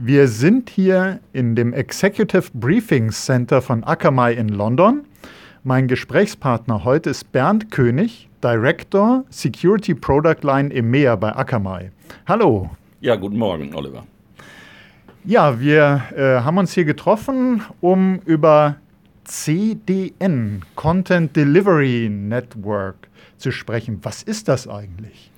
Wir sind hier in dem Executive Briefing Center von Akamai in London. Mein Gesprächspartner heute ist Bernd König, Director Security Product Line EMEA bei Akamai. Hallo. Ja, guten Morgen, Oliver. Ja, wir äh, haben uns hier getroffen, um über CDN, Content Delivery Network, zu sprechen. Was ist das eigentlich?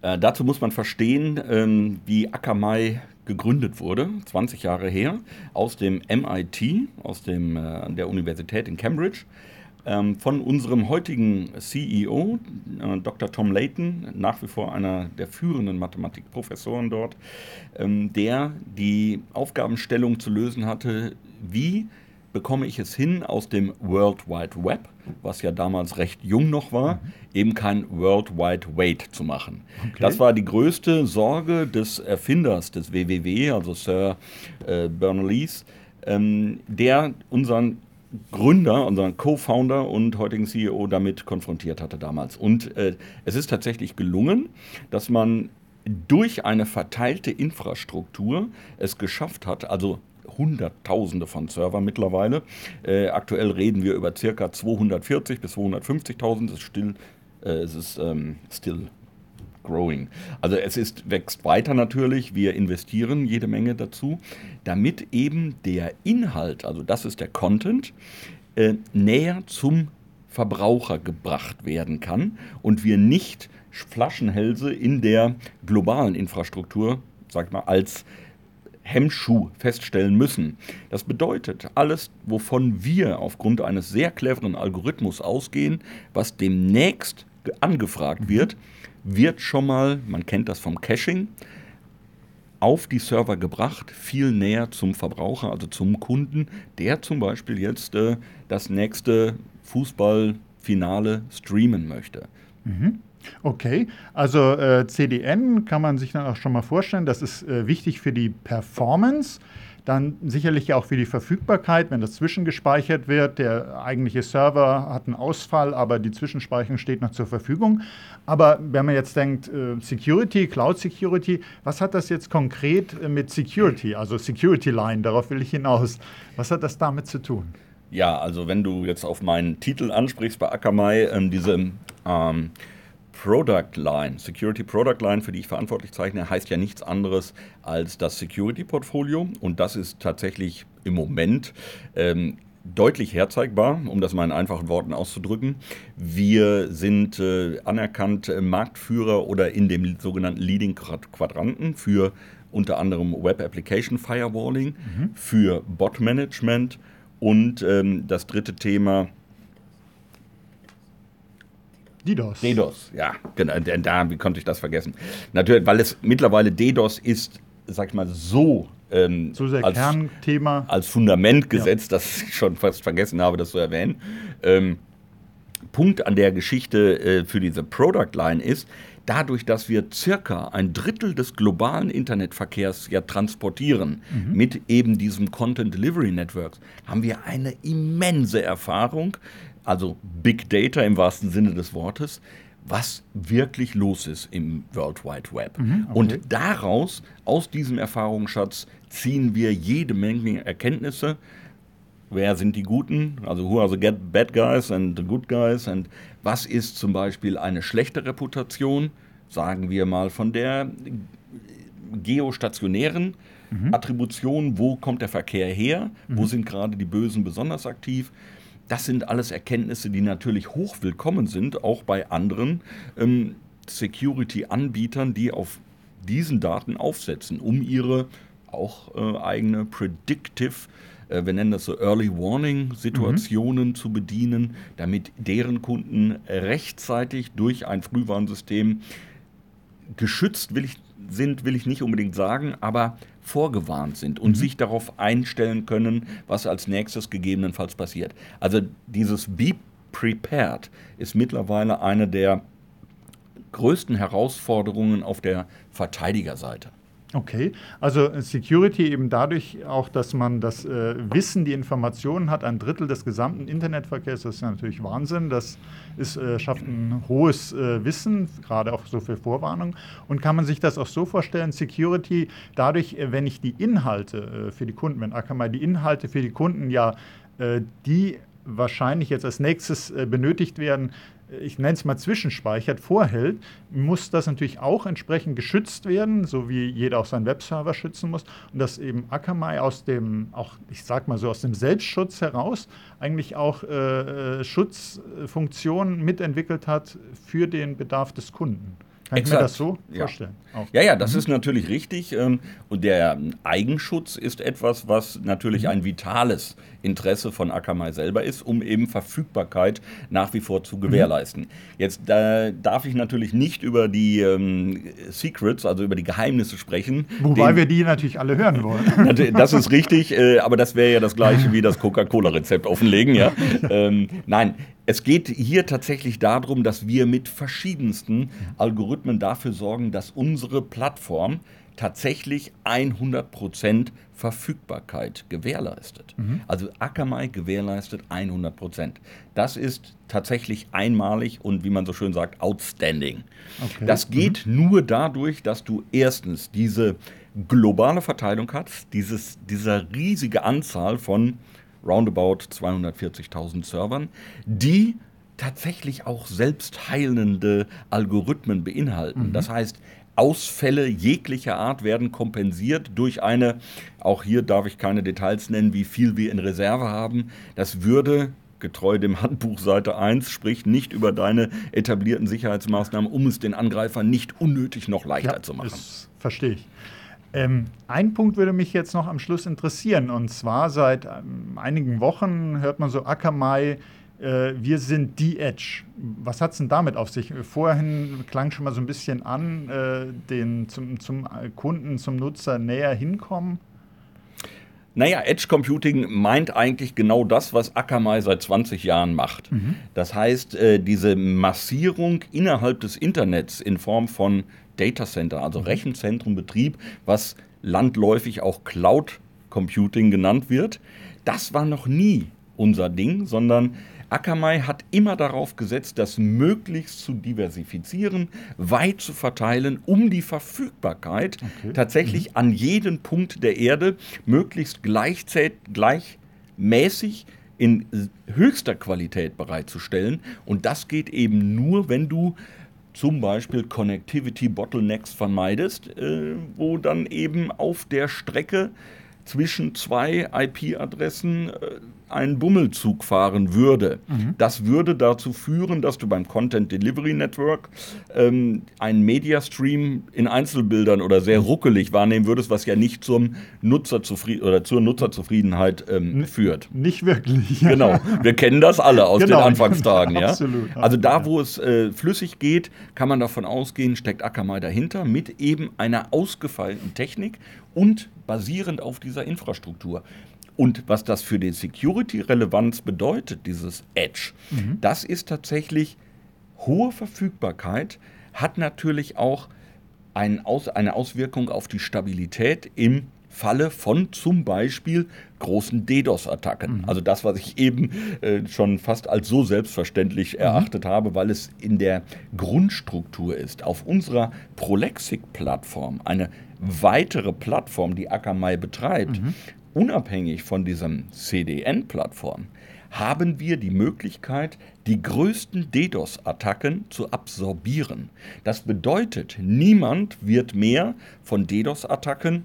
Äh, dazu muss man verstehen, ähm, wie Akamai gegründet wurde, 20 Jahre her, aus dem MIT, aus dem, äh, der Universität in Cambridge, ähm, von unserem heutigen CEO, äh, Dr. Tom Layton, nach wie vor einer der führenden Mathematikprofessoren dort, ähm, der die Aufgabenstellung zu lösen hatte, wie bekomme ich es hin, aus dem World Wide Web, was ja damals recht jung noch war, mhm. eben kein World Wide Wait zu machen. Okay. Das war die größte Sorge des Erfinders des WWW, also Sir äh, Bernal-Lees, ähm, der unseren Gründer, unseren Co-Founder und heutigen CEO damit konfrontiert hatte damals. Und äh, es ist tatsächlich gelungen, dass man durch eine verteilte Infrastruktur es geschafft hat, also Hunderttausende von Servern mittlerweile. Äh, aktuell reden wir über circa 240 bis 250.000. Es ist still, äh, es ist ähm, still growing. Also es ist, wächst weiter natürlich. Wir investieren jede Menge dazu, damit eben der Inhalt, also das ist der Content, äh, näher zum Verbraucher gebracht werden kann und wir nicht Flaschenhälse in der globalen Infrastruktur, sag ich mal, als Hemmschuh feststellen müssen. Das bedeutet, alles, wovon wir aufgrund eines sehr cleveren Algorithmus ausgehen, was demnächst angefragt wird, wird schon mal, man kennt das vom Caching, auf die Server gebracht, viel näher zum Verbraucher, also zum Kunden, der zum Beispiel jetzt äh, das nächste Fußballfinale streamen möchte. Mhm. Okay, also äh, CDN kann man sich dann auch schon mal vorstellen, das ist äh, wichtig für die Performance, dann sicherlich auch für die Verfügbarkeit, wenn das zwischengespeichert wird. Der eigentliche Server hat einen Ausfall, aber die Zwischenspeicherung steht noch zur Verfügung. Aber wenn man jetzt denkt, äh, Security, Cloud Security, was hat das jetzt konkret äh, mit Security, also Security Line, darauf will ich hinaus, was hat das damit zu tun? Ja, also wenn du jetzt auf meinen Titel ansprichst bei Akamai, ähm, diese ähm, Product Line, Security Product Line, für die ich verantwortlich zeichne, heißt ja nichts anderes als das Security Portfolio. Und das ist tatsächlich im Moment ähm, deutlich herzeigbar, um das mal in einfachen Worten auszudrücken. Wir sind äh, anerkannt äh, Marktführer oder in dem sogenannten Leading Quadranten für unter anderem Web Application Firewalling, mhm. für Bot Management und ähm, das dritte Thema DDoS. DDoS, ja, genau. Da, wie konnte ich das vergessen? Natürlich, weil es mittlerweile DDoS ist, sag ich mal, so ähm, so sehr als, Kernthema. als Fundament gesetzt, ja. dass ich schon fast vergessen habe, das zu erwähnen. Ähm, Punkt an der Geschichte äh, für diese Product Line ist, dadurch, dass wir circa ein Drittel des globalen Internetverkehrs ja transportieren mhm. mit eben diesem Content Delivery Networks, haben wir eine immense Erfahrung also Big Data im wahrsten Sinne des Wortes, was wirklich los ist im World Wide Web. Mhm, okay. Und daraus, aus diesem Erfahrungsschatz, ziehen wir jede Menge Erkenntnisse. Wer sind die Guten? Also who are the bad guys and the good guys? Und was ist zum Beispiel eine schlechte Reputation? Sagen wir mal von der geostationären mhm. Attribution, wo kommt der Verkehr her? Mhm. Wo sind gerade die Bösen besonders aktiv? Das sind alles Erkenntnisse, die natürlich hoch willkommen sind, auch bei anderen ähm, Security-Anbietern, die auf diesen Daten aufsetzen, um ihre auch äh, eigene Predictive, äh, wir nennen das so Early Warning-Situationen mhm. zu bedienen, damit deren Kunden rechtzeitig durch ein Frühwarnsystem geschützt will ich, sind, will ich nicht unbedingt sagen, aber vorgewarnt sind und mhm. sich darauf einstellen können, was als nächstes gegebenenfalls passiert. Also dieses Be Prepared ist mittlerweile eine der größten Herausforderungen auf der Verteidigerseite. Okay, also Security eben dadurch auch, dass man das äh, Wissen, die Informationen hat, ein Drittel des gesamten Internetverkehrs, das ist ja natürlich Wahnsinn. Das ist, äh, schafft ein hohes äh, Wissen, gerade auch so für Vorwarnung. Und kann man sich das auch so vorstellen, Security dadurch, äh, wenn ich die Inhalte äh, für die Kunden, wenn Akamai die Inhalte für die Kunden ja, äh, die wahrscheinlich jetzt als nächstes benötigt werden, ich nenne es mal zwischenspeichert, vorhält, muss das natürlich auch entsprechend geschützt werden, so wie jeder auch seinen Webserver schützen muss. Und dass eben Akamai aus dem, auch ich sag mal so, aus dem Selbstschutz heraus eigentlich auch äh, äh Schutzfunktionen mitentwickelt hat für den Bedarf des Kunden. Kann ich mir das so ja. vorstellen? Auch. Ja, ja, das mhm. ist natürlich richtig. Ähm, und der Eigenschutz ist etwas, was natürlich mhm. ein vitales Interesse von Akamai selber ist, um eben Verfügbarkeit nach wie vor zu mhm. gewährleisten. Mhm. Jetzt da darf ich natürlich nicht über die ähm, Secrets, also über die Geheimnisse sprechen. Wobei den, wir die natürlich alle hören wollen. das ist richtig, äh, aber das wäre ja das gleiche wie das Coca-Cola-Rezept offenlegen. Ja? ähm, nein, es geht hier tatsächlich darum, dass wir mit verschiedensten Algorithmen dafür sorgen, dass unsere Plattform tatsächlich 100% Verfügbarkeit gewährleistet. Mhm. Also Akamai gewährleistet 100%. Das ist tatsächlich einmalig und wie man so schön sagt, outstanding. Okay. Das geht mhm. nur dadurch, dass du erstens diese globale Verteilung hast, dieses, diese riesige Anzahl von roundabout 240.000 Servern, die tatsächlich auch selbstheilende Algorithmen beinhalten. Mhm. Das heißt, Ausfälle jeglicher Art werden kompensiert durch eine, auch hier darf ich keine Details nennen, wie viel wir in Reserve haben. Das würde getreu dem Handbuch Seite 1, spricht nicht über deine etablierten Sicherheitsmaßnahmen, um es den Angreifern nicht unnötig noch leichter ja, zu machen. Das verstehe ich. Ähm, ein Punkt würde mich jetzt noch am Schluss interessieren. Und zwar seit ähm, einigen Wochen hört man so Akamai, äh, wir sind die Edge. Was hat es denn damit auf sich? Vorhin klang schon mal so ein bisschen an, äh, den zum, zum Kunden, zum Nutzer näher hinkommen. Naja, Edge Computing meint eigentlich genau das, was Akamai seit 20 Jahren macht. Mhm. Das heißt, äh, diese Massierung innerhalb des Internets in Form von Data Center, also mhm. Rechenzentrenbetrieb, was landläufig auch Cloud Computing genannt wird. Das war noch nie unser Ding, sondern Akamai hat immer darauf gesetzt, das möglichst zu diversifizieren, weit zu verteilen, um die Verfügbarkeit okay. tatsächlich mhm. an jeden Punkt der Erde möglichst gleichmäßig in höchster Qualität bereitzustellen. Und das geht eben nur, wenn du zum Beispiel Connectivity Bottlenecks vermeidest, äh, wo dann eben auf der Strecke zwischen zwei IP-Adressen äh, ein Bummelzug fahren würde. Mhm. Das würde dazu führen, dass du beim Content Delivery Network ähm, einen Mediastream in Einzelbildern oder sehr ruckelig wahrnehmen würdest, was ja nicht zum Nutzerzufrieden oder zur Nutzerzufriedenheit ähm, führt. Nicht wirklich. Genau. Wir kennen das alle aus genau. den Anfangstagen. ja? Absolut. Also da, wo es äh, flüssig geht, kann man davon ausgehen, steckt Akamai dahinter mit eben einer ausgefeilten Technik und basierend auf dieser Infrastruktur. Und was das für die Security-Relevanz bedeutet, dieses Edge, mhm. das ist tatsächlich hohe Verfügbarkeit, hat natürlich auch ein Aus, eine Auswirkung auf die Stabilität im Falle von zum Beispiel großen DDoS-Attacken. Mhm. Also das, was ich eben äh, schon fast als so selbstverständlich mhm. erachtet habe, weil es in der Grundstruktur ist. Auf unserer Prolexic-Plattform, eine weitere Plattform, die Akamai betreibt, mhm unabhängig von diesem CDN-Plattform, haben wir die Möglichkeit, die größten DDoS-Attacken zu absorbieren. Das bedeutet, niemand wird mehr von DDoS-Attacken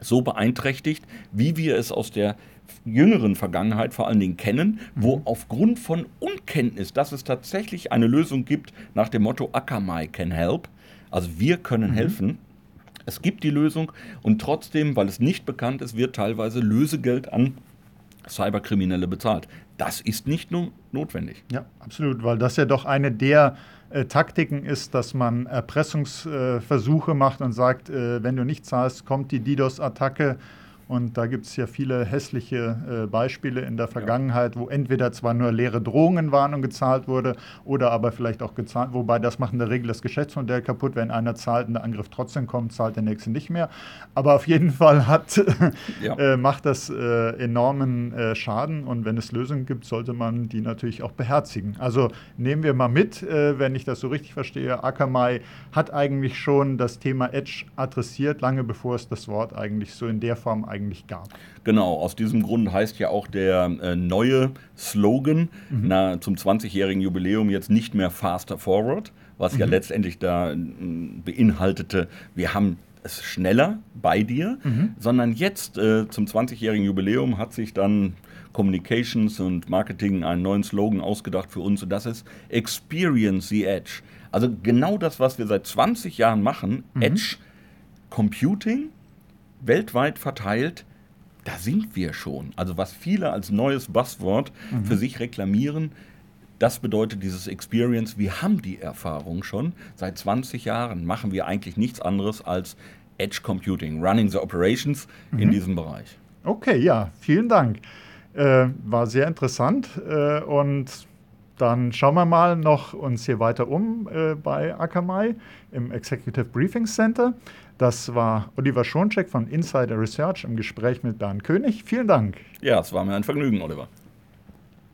so beeinträchtigt, wie wir es aus der jüngeren Vergangenheit vor allen Dingen kennen, wo mhm. aufgrund von Unkenntnis, dass es tatsächlich eine Lösung gibt nach dem Motto Akamai can help, also wir können mhm. helfen, es gibt die Lösung und trotzdem, weil es nicht bekannt ist, wird teilweise Lösegeld an Cyberkriminelle bezahlt. Das ist nicht nur notwendig. Ja, absolut, weil das ja doch eine der äh, Taktiken ist, dass man Erpressungsversuche äh, macht und sagt, äh, wenn du nicht zahlst, kommt die DDoS-Attacke Und da gibt es ja viele hässliche äh, Beispiele in der Vergangenheit, ja. wo entweder zwar nur leere Drohungen waren und gezahlt wurde, oder aber vielleicht auch gezahlt, wobei das macht in der Regel das Geschäftsmodell kaputt. Wenn einer zahlt und der Angriff trotzdem kommt, zahlt der nächste nicht mehr. Aber auf jeden Fall hat, ja. äh, macht das äh, enormen äh, Schaden und wenn es Lösungen gibt, sollte man die natürlich auch beherzigen. Also nehmen wir mal mit, äh, wenn ich das so richtig verstehe, Akamai hat eigentlich schon das Thema Edge adressiert, lange bevor es das Wort eigentlich so in der Form eigentlich gab. Genau, aus diesem Grund heißt ja auch der äh, neue Slogan mhm. na, zum 20-jährigen Jubiläum jetzt nicht mehr Faster Forward, was mhm. ja letztendlich da äh, beinhaltete, wir haben es schneller bei dir, mhm. sondern jetzt äh, zum 20-jährigen Jubiläum hat sich dann Communications und Marketing einen neuen Slogan ausgedacht für uns und das ist Experience the Edge. Also genau das, was wir seit 20 Jahren machen, mhm. Edge Computing, weltweit verteilt, da sind wir schon. Also was viele als neues Buzzword mhm. für sich reklamieren, das bedeutet dieses Experience, wir haben die Erfahrung schon. Seit 20 Jahren machen wir eigentlich nichts anderes als Edge Computing, Running the Operations mhm. in diesem Bereich. Okay, ja, vielen Dank. Äh, war sehr interessant äh, und dann schauen wir mal noch uns hier weiter um äh, bei Akamai im Executive Briefing Center. Das war Oliver Schoncheck von Insider Research im Gespräch mit Bernd König. Vielen Dank. Ja, es war mir ein Vergnügen, Oliver.